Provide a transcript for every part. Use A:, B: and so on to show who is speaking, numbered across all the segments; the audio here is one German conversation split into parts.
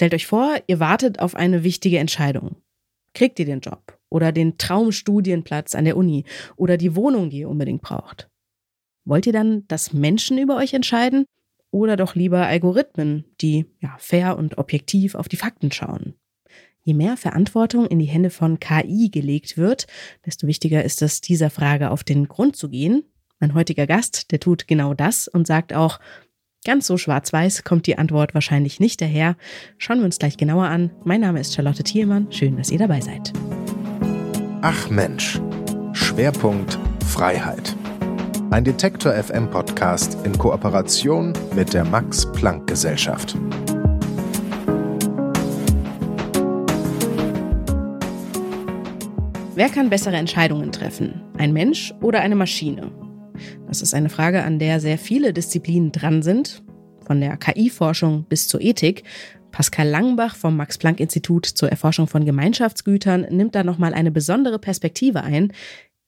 A: Stellt euch vor, ihr wartet auf eine wichtige Entscheidung. Kriegt ihr den Job oder den Traumstudienplatz an der Uni oder die Wohnung, die ihr unbedingt braucht? Wollt ihr dann, dass Menschen über euch entscheiden oder doch lieber Algorithmen, die ja, fair und objektiv auf die Fakten schauen? Je mehr Verantwortung in die Hände von KI gelegt wird, desto wichtiger ist es, dieser Frage auf den Grund zu gehen. Mein heutiger Gast, der tut genau das und sagt auch, Ganz so schwarz-weiß kommt die Antwort wahrscheinlich nicht daher. Schauen wir uns gleich genauer an. Mein Name ist Charlotte Thielmann. Schön, dass ihr dabei seid.
B: Ach Mensch. Schwerpunkt Freiheit. Ein Detektor FM Podcast in Kooperation mit der Max Planck Gesellschaft.
A: Wer kann bessere Entscheidungen treffen? Ein Mensch oder eine Maschine? Das ist eine Frage, an der sehr viele Disziplinen dran sind, von der KI-Forschung bis zur Ethik. Pascal Langbach vom Max-Planck-Institut zur Erforschung von Gemeinschaftsgütern nimmt da nochmal eine besondere Perspektive ein.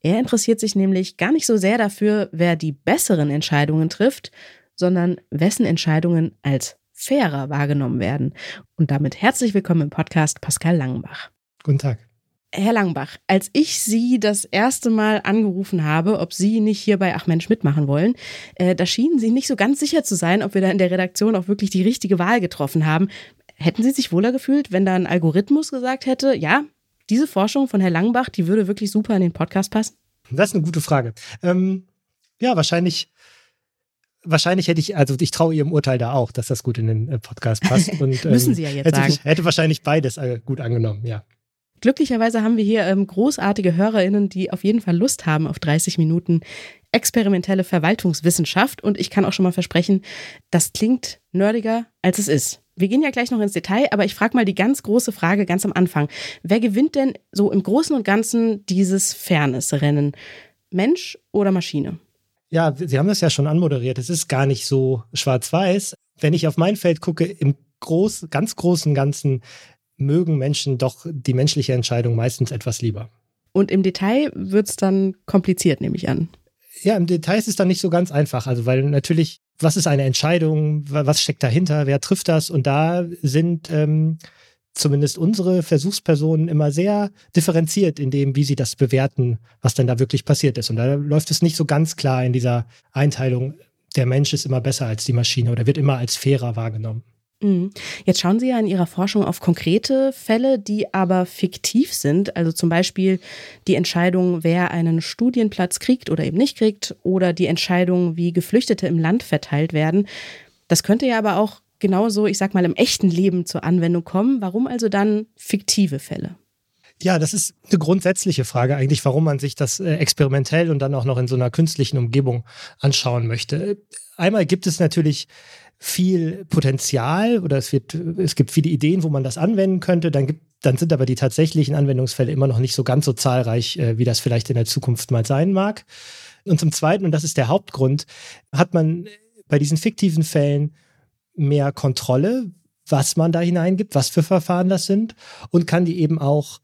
A: Er interessiert sich nämlich gar nicht so sehr dafür, wer die besseren Entscheidungen trifft, sondern wessen Entscheidungen als fairer wahrgenommen werden. Und damit herzlich willkommen im Podcast Pascal Langbach.
C: Guten Tag.
A: Herr Langbach, als ich Sie das erste Mal angerufen habe, ob Sie nicht hier bei Ach Mensch mitmachen wollen, äh, da schienen Sie nicht so ganz sicher zu sein, ob wir da in der Redaktion auch wirklich die richtige Wahl getroffen haben. Hätten Sie sich wohler gefühlt, wenn da ein Algorithmus gesagt hätte, ja, diese Forschung von Herrn Langbach, die würde wirklich super in den Podcast passen?
C: Das ist eine gute Frage. Ähm, ja, wahrscheinlich wahrscheinlich hätte ich, also ich traue Ihrem Urteil da auch, dass das gut in den äh, Podcast passt. Und,
A: ähm, Müssen Sie ja jetzt
C: hätte,
A: sagen.
C: Ich, hätte wahrscheinlich beides äh, gut angenommen, ja.
A: Glücklicherweise haben wir hier ähm, großartige HörerInnen, die auf jeden Fall Lust haben auf 30 Minuten experimentelle Verwaltungswissenschaft. Und ich kann auch schon mal versprechen, das klingt nerdiger, als es ist. Wir gehen ja gleich noch ins Detail, aber ich frage mal die ganz große Frage ganz am Anfang. Wer gewinnt denn so im Großen und Ganzen dieses Fairness-Rennen? Mensch oder Maschine?
C: Ja, Sie haben das ja schon anmoderiert. Es ist gar nicht so schwarz-weiß. Wenn ich auf mein Feld gucke, im groß, ganz großen Ganzen mögen Menschen doch die menschliche Entscheidung meistens etwas lieber.
A: Und im Detail wird es dann kompliziert, nehme ich an.
C: Ja, im Detail ist es dann nicht so ganz einfach. Also, weil natürlich, was ist eine Entscheidung? Was steckt dahinter? Wer trifft das? Und da sind ähm, zumindest unsere Versuchspersonen immer sehr differenziert in dem, wie sie das bewerten, was denn da wirklich passiert ist. Und da läuft es nicht so ganz klar in dieser Einteilung, der Mensch ist immer besser als die Maschine oder wird immer als fairer wahrgenommen.
A: Mhm. Jetzt schauen Sie ja in Ihrer Forschung auf konkrete Fälle, die aber fiktiv sind. Also zum Beispiel die Entscheidung, wer einen Studienplatz kriegt oder eben nicht kriegt, oder die Entscheidung, wie Geflüchtete im Land verteilt werden. Das könnte ja aber auch genauso, ich sag mal, im echten Leben zur Anwendung kommen. Warum also dann fiktive Fälle?
C: Ja, das ist eine grundsätzliche Frage eigentlich, warum man sich das äh, experimentell und dann auch noch in so einer künstlichen Umgebung anschauen möchte. Einmal gibt es natürlich viel Potenzial oder es wird, es gibt viele Ideen, wo man das anwenden könnte. Dann gibt, dann sind aber die tatsächlichen Anwendungsfälle immer noch nicht so ganz so zahlreich, äh, wie das vielleicht in der Zukunft mal sein mag. Und zum Zweiten, und das ist der Hauptgrund, hat man bei diesen fiktiven Fällen mehr Kontrolle, was man da hineingibt, was für Verfahren das sind und kann die eben auch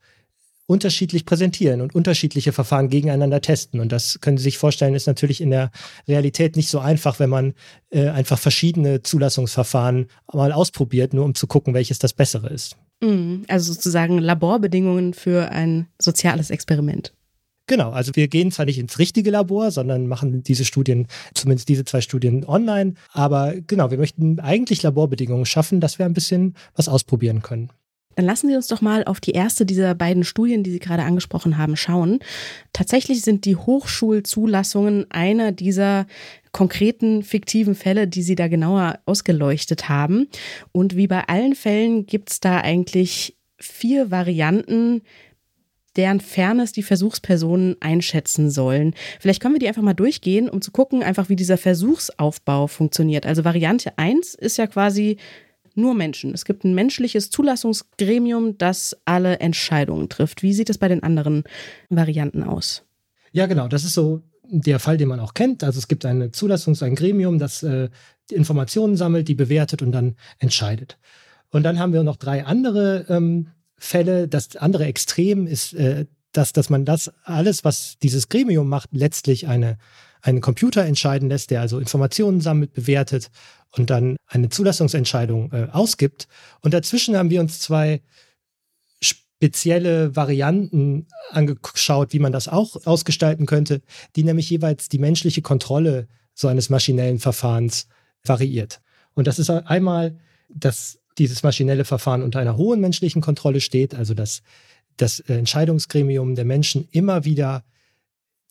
C: unterschiedlich präsentieren und unterschiedliche Verfahren gegeneinander testen. Und das können Sie sich vorstellen, ist natürlich in der Realität nicht so einfach, wenn man äh, einfach verschiedene Zulassungsverfahren mal ausprobiert, nur um zu gucken, welches das bessere ist.
A: Mhm. Also sozusagen Laborbedingungen für ein soziales Experiment.
C: Genau, also wir gehen zwar nicht ins richtige Labor, sondern machen diese Studien, zumindest diese zwei Studien online. Aber genau, wir möchten eigentlich Laborbedingungen schaffen, dass wir ein bisschen was ausprobieren können.
A: Dann lassen Sie uns doch mal auf die erste dieser beiden Studien, die Sie gerade angesprochen haben, schauen. Tatsächlich sind die Hochschulzulassungen einer dieser konkreten fiktiven Fälle, die Sie da genauer ausgeleuchtet haben. Und wie bei allen Fällen gibt es da eigentlich vier Varianten, deren Fairness die Versuchspersonen einschätzen sollen. Vielleicht können wir die einfach mal durchgehen, um zu gucken, einfach wie dieser Versuchsaufbau funktioniert. Also Variante 1 ist ja quasi nur Menschen. Es gibt ein menschliches Zulassungsgremium, das alle Entscheidungen trifft. Wie sieht es bei den anderen Varianten aus?
C: Ja, genau. Das ist so der Fall, den man auch kennt. Also es gibt eine Zulassungs-, ein Gremium, das äh, Informationen sammelt, die bewertet und dann entscheidet. Und dann haben wir noch drei andere ähm, Fälle. Das andere Extrem ist äh, dass, dass man das alles, was dieses Gremium macht, letztlich eine, einen Computer entscheiden lässt, der also Informationen sammelt, bewertet und dann eine Zulassungsentscheidung äh, ausgibt. Und dazwischen haben wir uns zwei spezielle Varianten angeschaut, wie man das auch ausgestalten könnte, die nämlich jeweils die menschliche Kontrolle so eines maschinellen Verfahrens variiert. Und das ist einmal, dass dieses maschinelle Verfahren unter einer hohen menschlichen Kontrolle steht, also dass das Entscheidungsgremium der Menschen immer wieder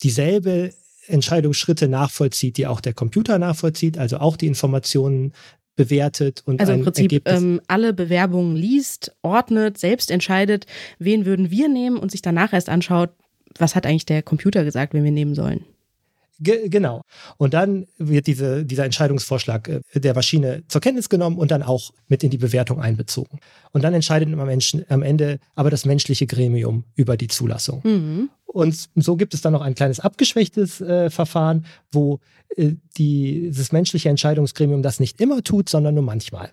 C: dieselbe Entscheidungsschritte nachvollzieht, die auch der Computer nachvollzieht, also auch die Informationen bewertet und
A: also im Prinzip ähm, alle Bewerbungen liest, ordnet, selbst entscheidet, wen würden wir nehmen und sich danach erst anschaut, was hat eigentlich der Computer gesagt, wen wir nehmen sollen.
C: Ge genau. Und dann wird diese, dieser Entscheidungsvorschlag äh, der Maschine zur Kenntnis genommen und dann auch mit in die Bewertung einbezogen. Und dann entscheidet am, Menschen, am Ende aber das menschliche Gremium über die Zulassung. Mhm. Und so gibt es dann noch ein kleines abgeschwächtes äh, Verfahren, wo äh, die, dieses menschliche Entscheidungsgremium das nicht immer tut, sondern nur manchmal.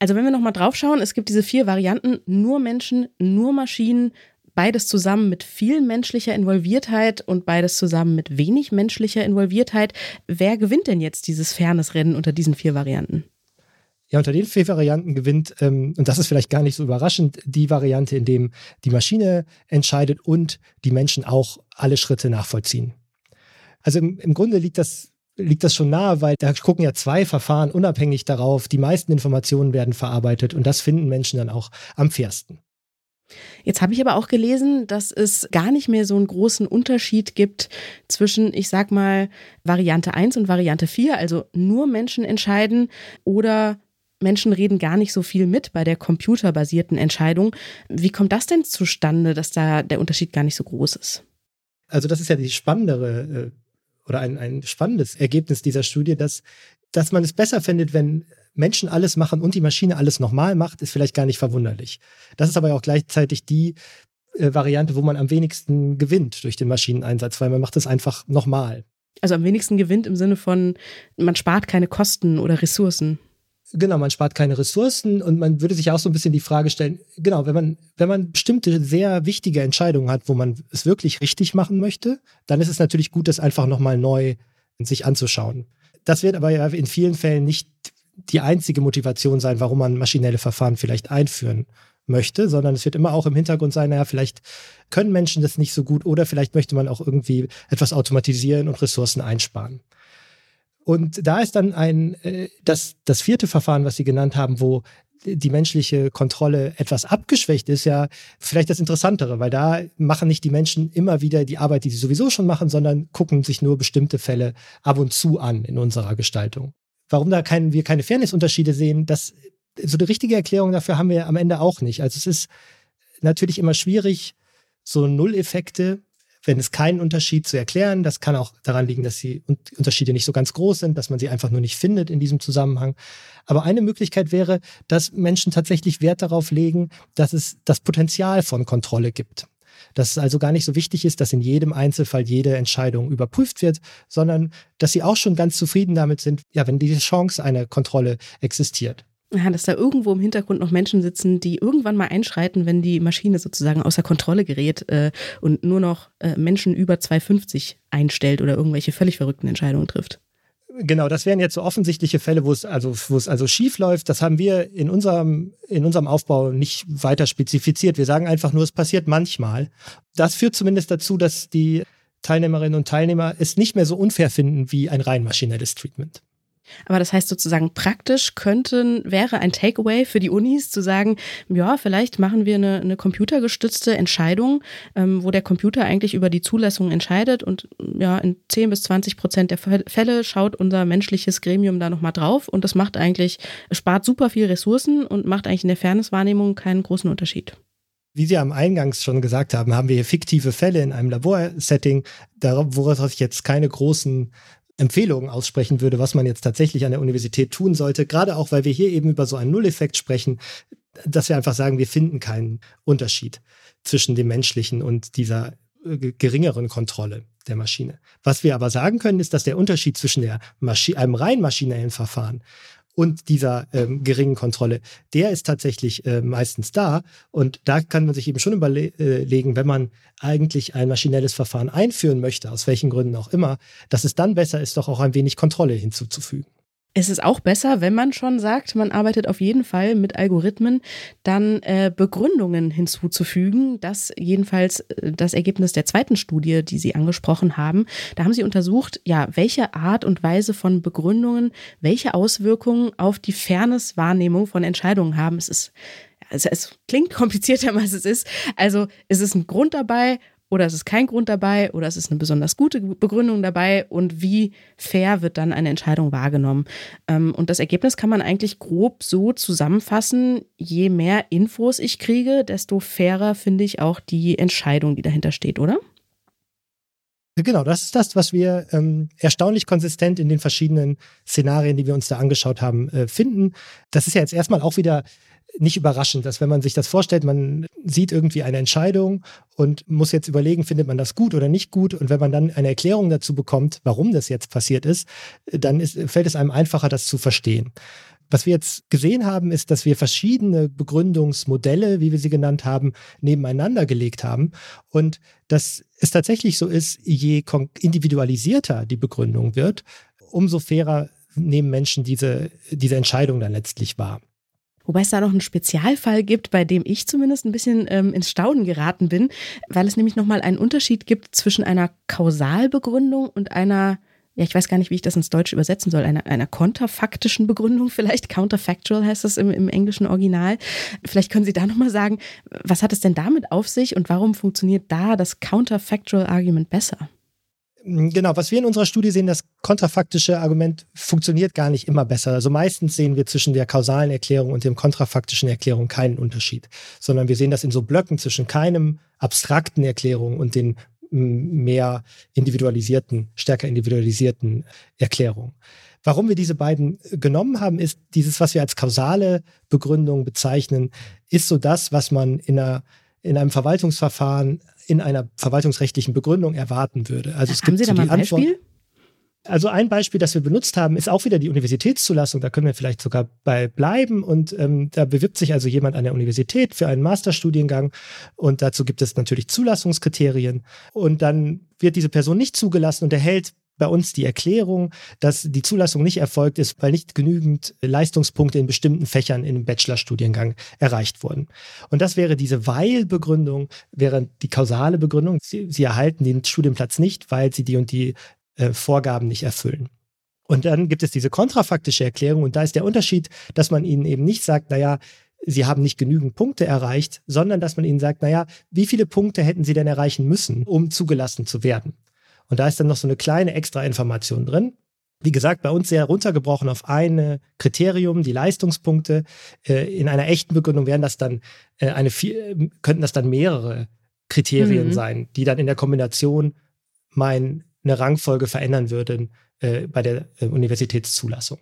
A: Also wenn wir nochmal drauf schauen, es gibt diese vier Varianten, nur Menschen, nur Maschinen, beides zusammen mit viel menschlicher Involviertheit und beides zusammen mit wenig menschlicher Involviertheit. Wer gewinnt denn jetzt dieses Fairness-Rennen unter diesen vier Varianten?
C: Ja, unter den vier Varianten gewinnt, ähm, und das ist vielleicht gar nicht so überraschend, die Variante, in dem die Maschine entscheidet und die Menschen auch alle Schritte nachvollziehen. Also im, im Grunde liegt das liegt das schon nahe, weil da gucken ja zwei Verfahren unabhängig darauf. Die meisten Informationen werden verarbeitet und das finden Menschen dann auch am fairsten.
A: Jetzt habe ich aber auch gelesen, dass es gar nicht mehr so einen großen Unterschied gibt zwischen, ich sag mal, Variante 1 und Variante 4, also nur Menschen entscheiden oder Menschen reden gar nicht so viel mit bei der computerbasierten Entscheidung. Wie kommt das denn zustande, dass da der Unterschied gar nicht so groß ist?
C: Also das ist ja die spannendere äh, oder ein, ein spannendes Ergebnis dieser Studie, dass, dass man es besser findet, wenn Menschen alles machen und die Maschine alles nochmal macht, ist vielleicht gar nicht verwunderlich. Das ist aber auch gleichzeitig die äh, Variante, wo man am wenigsten gewinnt durch den Maschineneinsatz, weil man macht es einfach nochmal.
A: Also am wenigsten gewinnt im Sinne von, man spart keine Kosten oder Ressourcen.
C: Genau, man spart keine Ressourcen und man würde sich auch so ein bisschen die Frage stellen, genau, wenn man, wenn man bestimmte sehr wichtige Entscheidungen hat, wo man es wirklich richtig machen möchte, dann ist es natürlich gut, das einfach nochmal neu sich anzuschauen. Das wird aber ja in vielen Fällen nicht die einzige Motivation sein, warum man maschinelle Verfahren vielleicht einführen möchte, sondern es wird immer auch im Hintergrund sein, naja, vielleicht können Menschen das nicht so gut oder vielleicht möchte man auch irgendwie etwas automatisieren und Ressourcen einsparen. Und da ist dann ein, äh, das, das vierte Verfahren, was Sie genannt haben, wo die menschliche Kontrolle etwas abgeschwächt ist, ja vielleicht das Interessantere, weil da machen nicht die Menschen immer wieder die Arbeit, die sie sowieso schon machen, sondern gucken sich nur bestimmte Fälle ab und zu an in unserer Gestaltung warum da kein, wir keine Fairnessunterschiede sehen, das, so eine richtige Erklärung dafür haben wir am Ende auch nicht. Also es ist natürlich immer schwierig, so Nulleffekte, wenn es keinen Unterschied zu erklären. Das kann auch daran liegen, dass die Unterschiede nicht so ganz groß sind, dass man sie einfach nur nicht findet in diesem Zusammenhang. Aber eine Möglichkeit wäre, dass Menschen tatsächlich Wert darauf legen, dass es das Potenzial von Kontrolle gibt. Dass es also gar nicht so wichtig ist, dass in jedem Einzelfall jede Entscheidung überprüft wird, sondern dass sie auch schon ganz zufrieden damit sind, ja, wenn diese Chance einer Kontrolle existiert.
A: Ja, dass da irgendwo im Hintergrund noch Menschen sitzen, die irgendwann mal einschreiten, wenn die Maschine sozusagen außer Kontrolle gerät äh, und nur noch äh, Menschen über 250 einstellt oder irgendwelche völlig verrückten Entscheidungen trifft.
C: Genau, das wären jetzt so offensichtliche Fälle, wo es also, wo es also schief läuft. Das haben wir in unserem, in unserem Aufbau nicht weiter spezifiziert. Wir sagen einfach nur, es passiert manchmal. Das führt zumindest dazu, dass die Teilnehmerinnen und Teilnehmer es nicht mehr so unfair finden wie ein rein maschinelles Treatment.
A: Aber das heißt sozusagen praktisch könnten, wäre ein Takeaway für die Unis zu sagen, ja, vielleicht machen wir eine, eine computergestützte Entscheidung, ähm, wo der Computer eigentlich über die Zulassung entscheidet und ja, in 10 bis 20 Prozent der Fälle schaut unser menschliches Gremium da nochmal drauf und das macht eigentlich, spart super viel Ressourcen und macht eigentlich in der Fairnesswahrnehmung keinen großen Unterschied.
C: Wie Sie am Eingangs schon gesagt haben, haben wir hier fiktive Fälle in einem Laborsetting, woraus ich jetzt keine großen Empfehlungen aussprechen würde, was man jetzt tatsächlich an der Universität tun sollte, gerade auch, weil wir hier eben über so einen Nulleffekt sprechen, dass wir einfach sagen, wir finden keinen Unterschied zwischen dem menschlichen und dieser äh, geringeren Kontrolle der Maschine. Was wir aber sagen können, ist, dass der Unterschied zwischen der einem rein maschinellen Verfahren und dieser ähm, geringen Kontrolle, der ist tatsächlich äh, meistens da. Und da kann man sich eben schon überlegen, wenn man eigentlich ein maschinelles Verfahren einführen möchte, aus welchen Gründen auch immer, dass es dann besser ist, doch auch ein wenig Kontrolle hinzuzufügen.
A: Es ist auch besser, wenn man schon sagt, man arbeitet auf jeden Fall mit Algorithmen, dann äh, Begründungen hinzuzufügen. Das jedenfalls äh, das Ergebnis der zweiten Studie, die Sie angesprochen haben. Da haben Sie untersucht, ja, welche Art und Weise von Begründungen, welche Auswirkungen auf die Fairness-Wahrnehmung von Entscheidungen haben. Es ist also es klingt komplizierter, als es ist. Also es ist ein Grund dabei oder es ist kein Grund dabei oder es ist eine besonders gute Begründung dabei und wie fair wird dann eine Entscheidung wahrgenommen. Ähm, und das Ergebnis kann man eigentlich grob so zusammenfassen, je mehr Infos ich kriege, desto fairer finde ich auch die Entscheidung, die dahinter steht, oder?
C: Genau, das ist das, was wir ähm, erstaunlich konsistent in den verschiedenen Szenarien, die wir uns da angeschaut haben, äh, finden. Das ist ja jetzt erstmal auch wieder nicht überraschend, dass wenn man sich das vorstellt, man sieht irgendwie eine Entscheidung und muss jetzt überlegen, findet man das gut oder nicht gut. Und wenn man dann eine Erklärung dazu bekommt, warum das jetzt passiert ist, dann ist, fällt es einem einfacher, das zu verstehen. Was wir jetzt gesehen haben, ist, dass wir verschiedene Begründungsmodelle, wie wir sie genannt haben, nebeneinander gelegt haben. Und dass es tatsächlich so ist, je individualisierter die Begründung wird, umso fairer nehmen Menschen diese, diese Entscheidung dann letztlich wahr.
A: Wobei es da noch einen Spezialfall gibt, bei dem ich zumindest ein bisschen ähm, ins Staunen geraten bin, weil es nämlich nochmal einen Unterschied gibt zwischen einer Kausalbegründung und einer ja, ich weiß gar nicht, wie ich das ins Deutsche übersetzen soll, einer, einer konterfaktischen Begründung vielleicht. Counterfactual heißt das im, im englischen Original. Vielleicht können Sie da nochmal sagen, was hat es denn damit auf sich und warum funktioniert da das Counterfactual Argument besser?
C: Hm, genau, was wir in unserer Studie sehen, das kontrafaktische Argument funktioniert gar nicht immer besser. Also meistens sehen wir zwischen der kausalen Erklärung und dem kontrafaktischen Erklärung keinen Unterschied, sondern wir sehen das in so Blöcken zwischen keinem abstrakten Erklärung und den hm, mehr individualisierten, stärker individualisierten Erklärungen. Warum wir diese beiden genommen haben, ist dieses, was wir als kausale Begründung bezeichnen, ist so das, was man in einer in einem Verwaltungsverfahren in einer verwaltungsrechtlichen Begründung erwarten würde. Also es
A: Haben
C: gibt
A: Sie da
C: so
A: mal ein Beispiel? Antwort,
C: also ein Beispiel, das wir benutzt haben, ist auch wieder die Universitätszulassung. Da können wir vielleicht sogar bei bleiben. Und ähm, da bewirbt sich also jemand an der Universität für einen Masterstudiengang. Und dazu gibt es natürlich Zulassungskriterien. Und dann wird diese Person nicht zugelassen und erhält bei uns die Erklärung, dass die Zulassung nicht erfolgt ist, weil nicht genügend Leistungspunkte in bestimmten Fächern im Bachelorstudiengang erreicht wurden. Und das wäre diese Weil-Begründung, wäre die kausale Begründung. Sie, sie erhalten den Studienplatz nicht, weil sie die und die äh, Vorgaben nicht erfüllen. Und dann gibt es diese kontrafaktische Erklärung und da ist der Unterschied, dass man ihnen eben nicht sagt, naja, sie haben nicht genügend Punkte erreicht, sondern dass man ihnen sagt, naja, wie viele Punkte hätten sie denn erreichen müssen, um zugelassen zu werden? Und da ist dann noch so eine kleine extra Information drin. Wie gesagt, bei uns sehr runtergebrochen auf ein Kriterium, die Leistungspunkte. Äh, in einer echten Begründung wären das dann äh, eine, könnten das dann mehrere Kriterien mhm. sein, die dann in der Kombination meine Rangfolge verändern würden äh, bei der Universitätszulassung.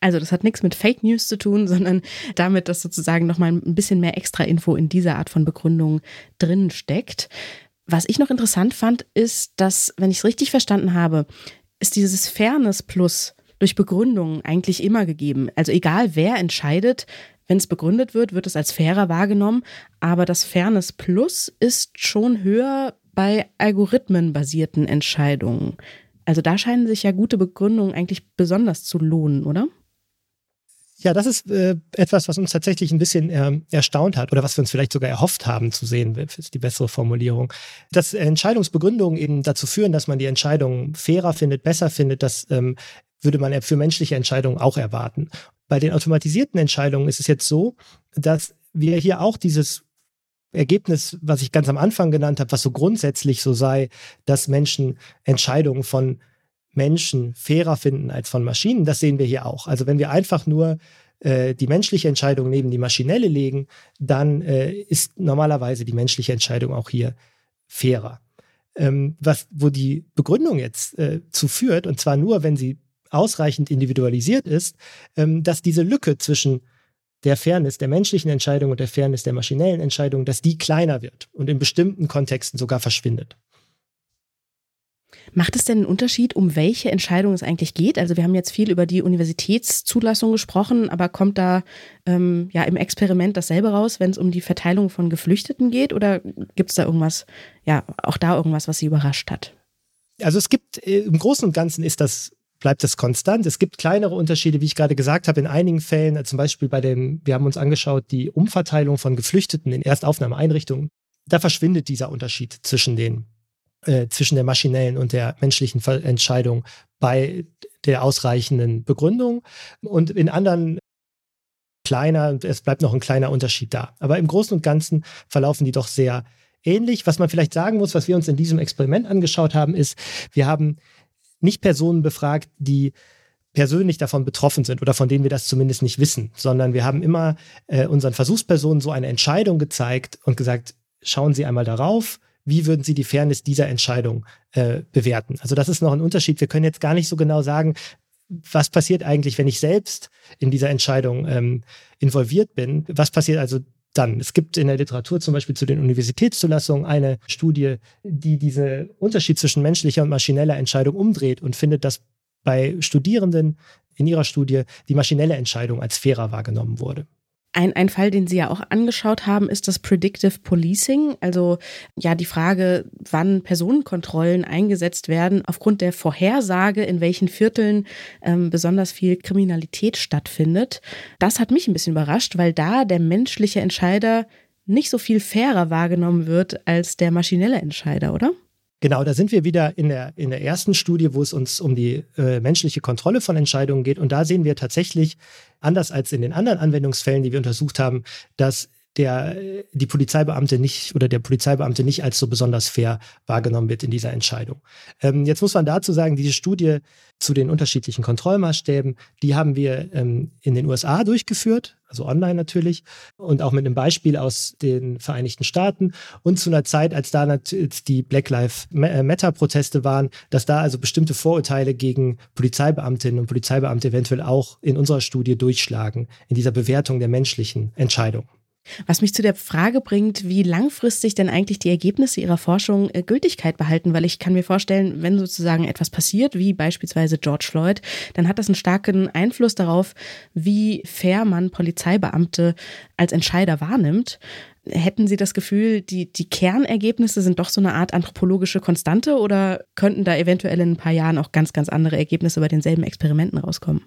A: Also das hat nichts mit Fake News zu tun, sondern damit, dass sozusagen nochmal ein bisschen mehr extra Info in dieser Art von Begründung drin steckt. Was ich noch interessant fand, ist, dass, wenn ich es richtig verstanden habe, ist dieses Fairness Plus durch Begründungen eigentlich immer gegeben. Also egal wer entscheidet, wenn es begründet wird, wird es als fairer wahrgenommen. Aber das Fairness Plus ist schon höher bei algorithmenbasierten Entscheidungen. Also da scheinen sich ja gute Begründungen eigentlich besonders zu lohnen, oder?
C: Ja, das ist äh, etwas, was uns tatsächlich ein bisschen äh, erstaunt hat oder was wir uns vielleicht sogar erhofft haben zu sehen, ist die bessere Formulierung. Dass Entscheidungsbegründungen eben dazu führen, dass man die Entscheidung fairer findet, besser findet, das ähm, würde man für menschliche Entscheidungen auch erwarten. Bei den automatisierten Entscheidungen ist es jetzt so, dass wir hier auch dieses Ergebnis, was ich ganz am Anfang genannt habe, was so grundsätzlich so sei, dass Menschen Entscheidungen von Menschen fairer finden als von Maschinen, das sehen wir hier auch. Also wenn wir einfach nur äh, die menschliche Entscheidung neben die maschinelle legen, dann äh, ist normalerweise die menschliche Entscheidung auch hier fairer. Ähm, was, wo die Begründung jetzt äh, zu führt, und zwar nur, wenn sie ausreichend individualisiert ist, ähm, dass diese Lücke zwischen der Fairness der menschlichen Entscheidung und der Fairness der maschinellen Entscheidung, dass die kleiner wird und in bestimmten Kontexten sogar verschwindet.
A: Macht es denn einen Unterschied, um welche Entscheidung es eigentlich geht? Also wir haben jetzt viel über die Universitätszulassung gesprochen, aber kommt da ähm, ja im Experiment dasselbe raus, wenn es um die Verteilung von Geflüchteten geht? Oder gibt es da irgendwas, ja, auch da irgendwas, was Sie überrascht hat?
C: Also es gibt äh, im Großen und Ganzen ist das bleibt das konstant. Es gibt kleinere Unterschiede, wie ich gerade gesagt habe, in einigen Fällen, äh, zum Beispiel bei dem, wir haben uns angeschaut, die Umverteilung von Geflüchteten in Erstaufnahmeeinrichtungen. Da verschwindet dieser Unterschied zwischen den äh, zwischen der maschinellen und der menschlichen Entscheidung bei der ausreichenden Begründung. Und in anderen kleiner, es bleibt noch ein kleiner Unterschied da. Aber im Großen und Ganzen verlaufen die doch sehr ähnlich. Was man vielleicht sagen muss, was wir uns in diesem Experiment angeschaut haben, ist, wir haben nicht Personen befragt, die persönlich davon betroffen sind oder von denen wir das zumindest nicht wissen, sondern wir haben immer äh, unseren Versuchspersonen so eine Entscheidung gezeigt und gesagt, schauen Sie einmal darauf, wie würden Sie die Fairness dieser Entscheidung äh, bewerten? Also das ist noch ein Unterschied. Wir können jetzt gar nicht so genau sagen, was passiert eigentlich, wenn ich selbst in dieser Entscheidung ähm, involviert bin? Was passiert also dann? Es gibt in der Literatur zum Beispiel zu den Universitätszulassungen eine Studie, die diesen Unterschied zwischen menschlicher und maschineller Entscheidung umdreht und findet, dass bei Studierenden in ihrer Studie die maschinelle Entscheidung als fairer wahrgenommen wurde.
A: Ein, ein Fall, den Sie ja auch angeschaut haben, ist das Predictive Policing. Also ja, die Frage, wann Personenkontrollen eingesetzt werden aufgrund der Vorhersage, in welchen Vierteln ähm, besonders viel Kriminalität stattfindet. Das hat mich ein bisschen überrascht, weil da der menschliche Entscheider nicht so viel fairer wahrgenommen wird als der maschinelle Entscheider, oder?
C: Genau, da sind wir wieder in der, in der ersten Studie, wo es uns um die äh, menschliche Kontrolle von Entscheidungen geht. Und da sehen wir tatsächlich, anders als in den anderen Anwendungsfällen, die wir untersucht haben, dass der, die Polizeibeamte nicht oder der Polizeibeamte nicht als so besonders fair wahrgenommen wird in dieser Entscheidung. Ähm, jetzt muss man dazu sagen, diese Studie zu den unterschiedlichen Kontrollmaßstäben, die haben wir ähm, in den USA durchgeführt, also online natürlich, und auch mit einem Beispiel aus den Vereinigten Staaten und zu einer Zeit, als da die Black Lives äh, Matter-Proteste waren, dass da also bestimmte Vorurteile gegen Polizeibeamtinnen und Polizeibeamte eventuell auch in unserer Studie durchschlagen, in dieser Bewertung der menschlichen Entscheidung.
A: Was mich zu der Frage bringt, wie langfristig denn eigentlich die Ergebnisse Ihrer Forschung äh, Gültigkeit behalten, weil ich kann mir vorstellen, wenn sozusagen etwas passiert, wie beispielsweise George Floyd, dann hat das einen starken Einfluss darauf, wie fair man Polizeibeamte als Entscheider wahrnimmt. Hätten Sie das Gefühl, die, die Kernergebnisse sind doch so eine Art anthropologische Konstante oder könnten da eventuell in ein paar Jahren auch ganz, ganz andere Ergebnisse bei denselben Experimenten rauskommen?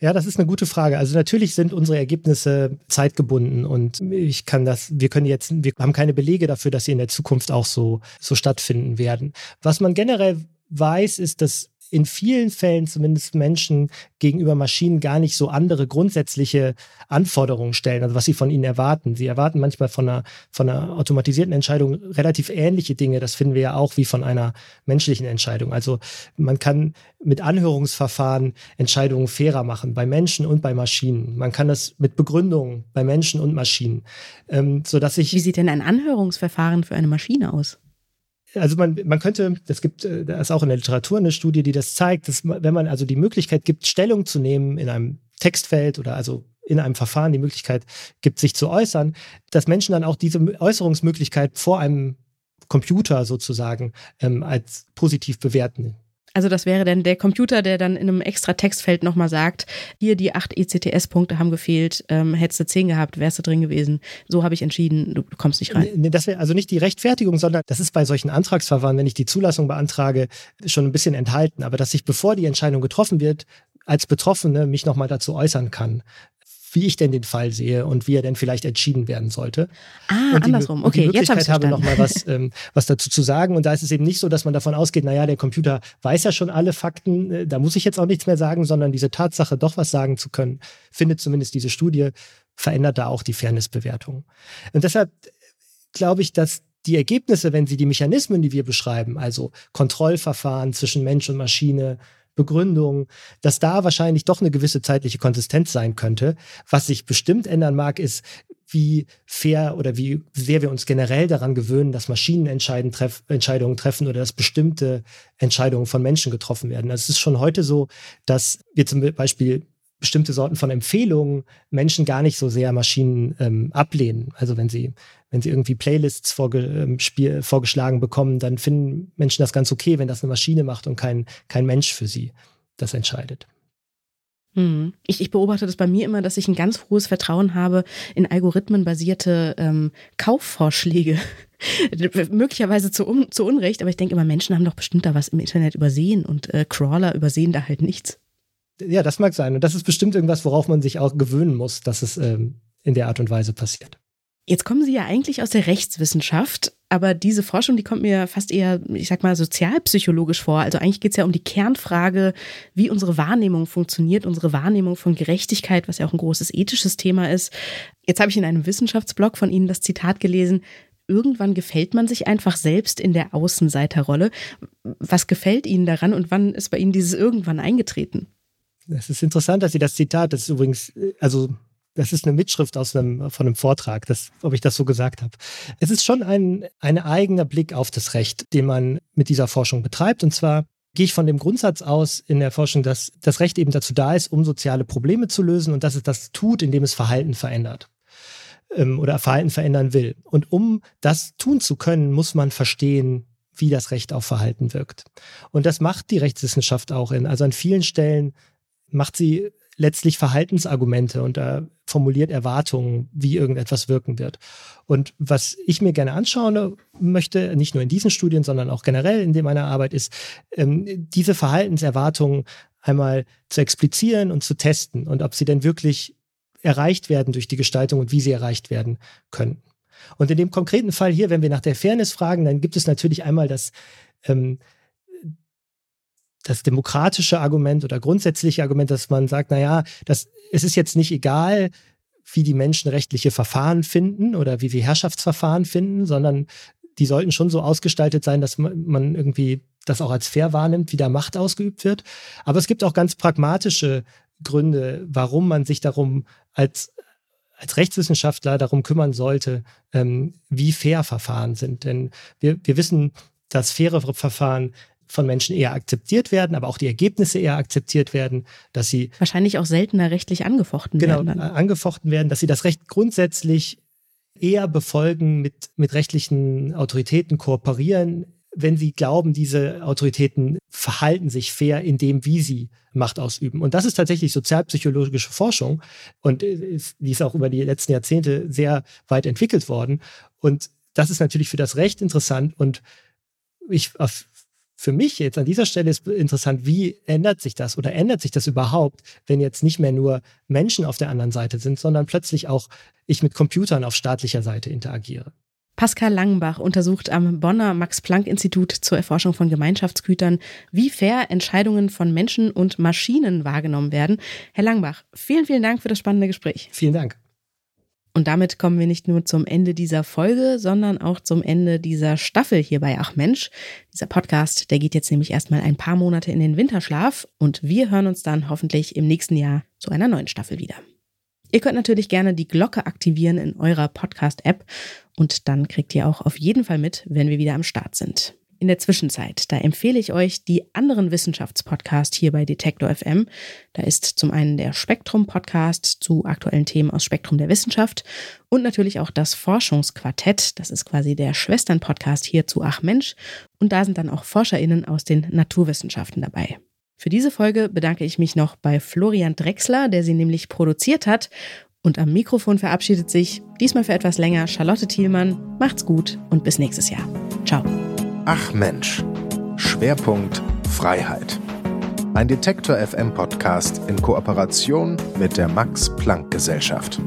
C: Ja, das ist eine gute Frage. Also natürlich sind unsere Ergebnisse zeitgebunden und ich kann das, wir können jetzt, wir haben keine Belege dafür, dass sie in der Zukunft auch so, so stattfinden werden. Was man generell weiß, ist, dass in vielen Fällen zumindest Menschen gegenüber Maschinen gar nicht so andere grundsätzliche Anforderungen stellen, also was sie von ihnen erwarten. Sie erwarten manchmal von einer, von einer automatisierten Entscheidung relativ ähnliche Dinge. Das finden wir ja auch wie von einer menschlichen Entscheidung. Also man kann mit Anhörungsverfahren Entscheidungen fairer machen, bei Menschen und bei Maschinen. Man kann das mit Begründungen bei Menschen und Maschinen. Ähm, sodass ich
A: wie sieht denn ein Anhörungsverfahren für eine Maschine aus?
C: Also man, man könnte, das gibt, äh, da ist auch in der Literatur eine Studie, die das zeigt, dass wenn man also die Möglichkeit gibt, Stellung zu nehmen in einem Textfeld oder also in einem Verfahren die Möglichkeit gibt, sich zu äußern, dass Menschen dann auch diese Äußerungsmöglichkeit vor einem Computer sozusagen ähm, als positiv bewerten.
A: Also das wäre dann der Computer, der dann in einem extra Textfeld nochmal sagt, hier die acht ECTS-Punkte haben gefehlt, ähm, hättest du zehn gehabt, wärst du drin gewesen. So habe ich entschieden, du kommst nicht rein.
C: Nee, das wäre also nicht die Rechtfertigung, sondern das ist bei solchen Antragsverfahren, wenn ich die Zulassung beantrage, schon ein bisschen enthalten. Aber dass ich, bevor die Entscheidung getroffen wird, als Betroffene mich nochmal dazu äußern kann wie ich denn den Fall sehe und wie er denn vielleicht entschieden werden sollte.
A: Ah,
C: und
A: die, andersrum. Okay,
C: und die
A: jetzt habe
C: ich habe noch mal was, ähm, was dazu zu sagen. Und da ist es eben nicht so, dass man davon ausgeht, naja, der Computer weiß ja schon alle Fakten, äh, da muss ich jetzt auch nichts mehr sagen, sondern diese Tatsache, doch was sagen zu können, findet zumindest diese Studie, verändert da auch die Fairnessbewertung. Und deshalb glaube ich, dass die Ergebnisse, wenn sie die Mechanismen, die wir beschreiben, also Kontrollverfahren zwischen Mensch und Maschine, Begründung, dass da wahrscheinlich doch eine gewisse zeitliche Konsistenz sein könnte. Was sich bestimmt ändern mag, ist, wie fair oder wie sehr wir uns generell daran gewöhnen, dass Maschinen treff Entscheidungen treffen oder dass bestimmte Entscheidungen von Menschen getroffen werden. Also es ist schon heute so, dass wir zum Beispiel bestimmte Sorten von Empfehlungen Menschen gar nicht so sehr Maschinen ähm, ablehnen. Also wenn sie, wenn sie irgendwie Playlists vorge ähm, Spiel, vorgeschlagen bekommen, dann finden Menschen das ganz okay, wenn das eine Maschine macht und kein, kein Mensch für sie das entscheidet.
A: Hm. Ich, ich, beobachte das bei mir immer, dass ich ein ganz hohes Vertrauen habe in algorithmenbasierte ähm, Kaufvorschläge. Möglicherweise zu, un, zu Unrecht, aber ich denke immer, Menschen haben doch bestimmt da was im Internet übersehen und äh, Crawler übersehen da halt nichts.
C: Ja, das mag sein. Und das ist bestimmt irgendwas, worauf man sich auch gewöhnen muss, dass es ähm, in der Art und Weise passiert.
A: Jetzt kommen Sie ja eigentlich aus der Rechtswissenschaft, aber diese Forschung, die kommt mir fast eher, ich sag mal, sozialpsychologisch vor. Also eigentlich geht es ja um die Kernfrage, wie unsere Wahrnehmung funktioniert, unsere Wahrnehmung von Gerechtigkeit, was ja auch ein großes ethisches Thema ist. Jetzt habe ich in einem Wissenschaftsblog von Ihnen das Zitat gelesen, irgendwann gefällt man sich einfach selbst in der Außenseiterrolle. Was gefällt Ihnen daran und wann ist bei Ihnen dieses irgendwann eingetreten?
C: Es ist interessant, dass Sie das Zitat, das ist übrigens, also das ist eine Mitschrift aus einem, von einem Vortrag, das, ob ich das so gesagt habe. Es ist schon ein, ein eigener Blick auf das Recht, den man mit dieser Forschung betreibt. Und zwar gehe ich von dem Grundsatz aus in der Forschung, dass das Recht eben dazu da ist, um soziale Probleme zu lösen und dass es das tut, indem es Verhalten verändert ähm, oder Verhalten verändern will. Und um das tun zu können, muss man verstehen, wie das Recht auf Verhalten wirkt. Und das macht die Rechtswissenschaft auch in. Also an vielen Stellen macht sie letztlich Verhaltensargumente und da formuliert Erwartungen, wie irgendetwas wirken wird. Und was ich mir gerne anschauen möchte, nicht nur in diesen Studien, sondern auch generell in meiner Arbeit, ist, ähm, diese Verhaltenserwartungen einmal zu explizieren und zu testen und ob sie denn wirklich erreicht werden durch die Gestaltung und wie sie erreicht werden können. Und in dem konkreten Fall hier, wenn wir nach der Fairness fragen, dann gibt es natürlich einmal das, ähm, das demokratische Argument oder grundsätzliche Argument, dass man sagt, naja, das, es ist jetzt nicht egal, wie die Menschen rechtliche Verfahren finden oder wie sie Herrschaftsverfahren finden, sondern die sollten schon so ausgestaltet sein, dass man irgendwie das auch als fair wahrnimmt, wie da Macht ausgeübt wird. Aber es gibt auch ganz pragmatische Gründe, warum man sich darum als, als Rechtswissenschaftler darum kümmern sollte, ähm, wie fair Verfahren sind. Denn wir, wir wissen, dass faire Verfahren von Menschen eher akzeptiert werden, aber auch die Ergebnisse eher akzeptiert werden, dass sie
A: wahrscheinlich auch seltener rechtlich angefochten
C: genau,
A: werden.
C: Genau, angefochten werden, dass sie das Recht grundsätzlich eher befolgen, mit, mit rechtlichen Autoritäten kooperieren, wenn sie glauben, diese Autoritäten verhalten sich fair in dem, wie sie Macht ausüben. Und das ist tatsächlich sozialpsychologische Forschung und die ist auch über die letzten Jahrzehnte sehr weit entwickelt worden. Und das ist natürlich für das Recht interessant und ich für mich jetzt an dieser Stelle ist interessant, wie ändert sich das oder ändert sich das überhaupt, wenn jetzt nicht mehr nur Menschen auf der anderen Seite sind, sondern plötzlich auch ich mit Computern auf staatlicher Seite interagiere.
A: Pascal Langenbach untersucht am Bonner Max-Planck-Institut zur Erforschung von Gemeinschaftsgütern, wie fair Entscheidungen von Menschen und Maschinen wahrgenommen werden. Herr Langenbach, vielen, vielen Dank für das spannende Gespräch.
C: Vielen Dank.
A: Und damit kommen wir nicht nur zum Ende dieser Folge, sondern auch zum Ende dieser Staffel hier bei Ach Mensch. Dieser Podcast, der geht jetzt nämlich erstmal ein paar Monate in den Winterschlaf und wir hören uns dann hoffentlich im nächsten Jahr zu einer neuen Staffel wieder. Ihr könnt natürlich gerne die Glocke aktivieren in eurer Podcast-App und dann kriegt ihr auch auf jeden Fall mit, wenn wir wieder am Start sind in der Zwischenzeit, da empfehle ich euch die anderen Wissenschaftspodcasts hier bei Detektor FM. Da ist zum einen der Spektrum-Podcast zu aktuellen Themen aus Spektrum der Wissenschaft und natürlich auch das Forschungsquartett. Das ist quasi der Schwestern-Podcast hier zu Ach Mensch. Und da sind dann auch ForscherInnen aus den Naturwissenschaften dabei. Für diese Folge bedanke ich mich noch bei Florian Drexler, der sie nämlich produziert hat. Und am Mikrofon verabschiedet sich, diesmal für etwas länger, Charlotte Thielmann. Macht's gut und bis nächstes Jahr. Ciao.
B: Ach Mensch. Schwerpunkt Freiheit. Ein Detektor FM Podcast in Kooperation mit der Max Planck Gesellschaft.